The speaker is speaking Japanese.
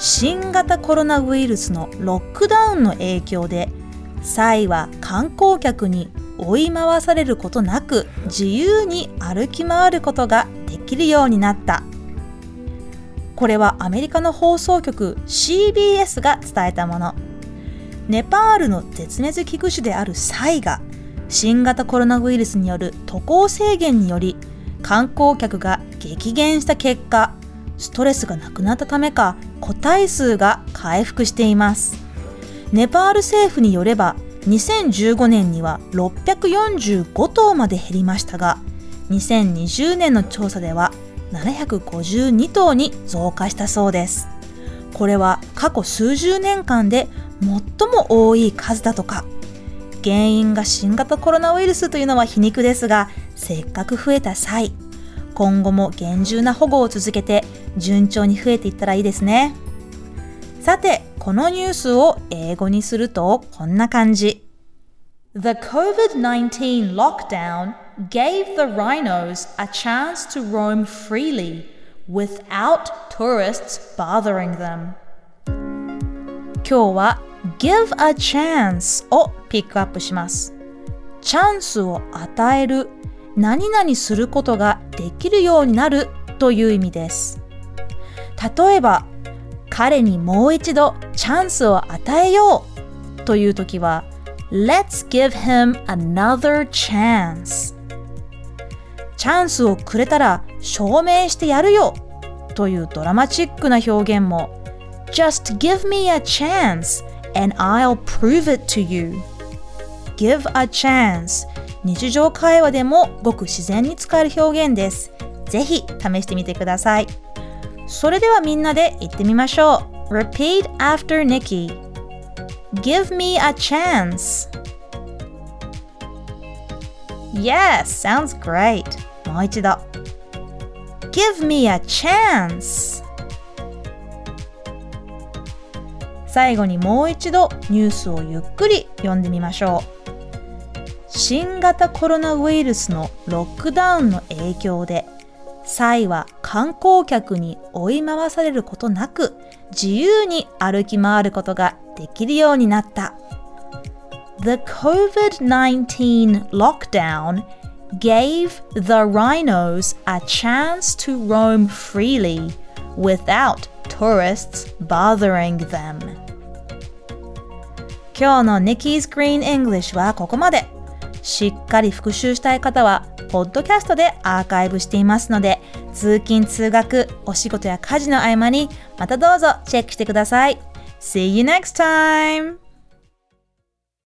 新型コロナウイルスのロックダウンの影響でサイは観光客に追い回されることなく自由に歩き回ることができるようになった。これはアメリカの放送局 CBS が伝えたもの。ネパールの絶滅危惧種であるサイが新型コロナウイルスによる渡航制限により観光客が激減した結果ストレスがなくなったためか個体数が回復しています。ネパール政府によれば2015年には645頭まで減りましたが2020年の調査では752頭に増加したそうです。これは過去数十年間で最も多い数だとか。原因が新型コロナウイルスというのは皮肉ですがせっかく増えた際今後も厳重な保護を続けて順調に増えていったらいいですねさてこのニュースを英語にするとこんな感じ The COVID-19 lockdown gave the rhinos a chance to roam freely without tourists bothering them 今日は give a chance をピックアップします。チャンスを与える、何々することができるようになるという意味です。例えば、彼にもう一度チャンスを与えようという時は Let's give him another chance チャンスをくれたら証明してやるよというドラマチックな表現も Just give me a chance and I'll prove it to you. Give a chance 日常会話でもごく自然に使える表現です。ぜひ試してみてください。それではみんなで言ってみましょう。Repeat after Nikki. Give me a chance. Yes, sounds great. もう一度。Give me a chance. 最後にもう一度ニュースをゆっくり読んでみましょう新型コロナウイルスのロックダウンの影響でサイは観光客に追い回されることなく自由に歩き回ることができるようになった The COVID-19 lockdown gave the rhinos a chance to roam freely without tourists bothering them 今日の Nikki's Green English はここまでしっかり復習したい方はポッドキャストでアーカイブしていますので通勤通学お仕事や家事の合間にまたどうぞチェックしてください See you next time!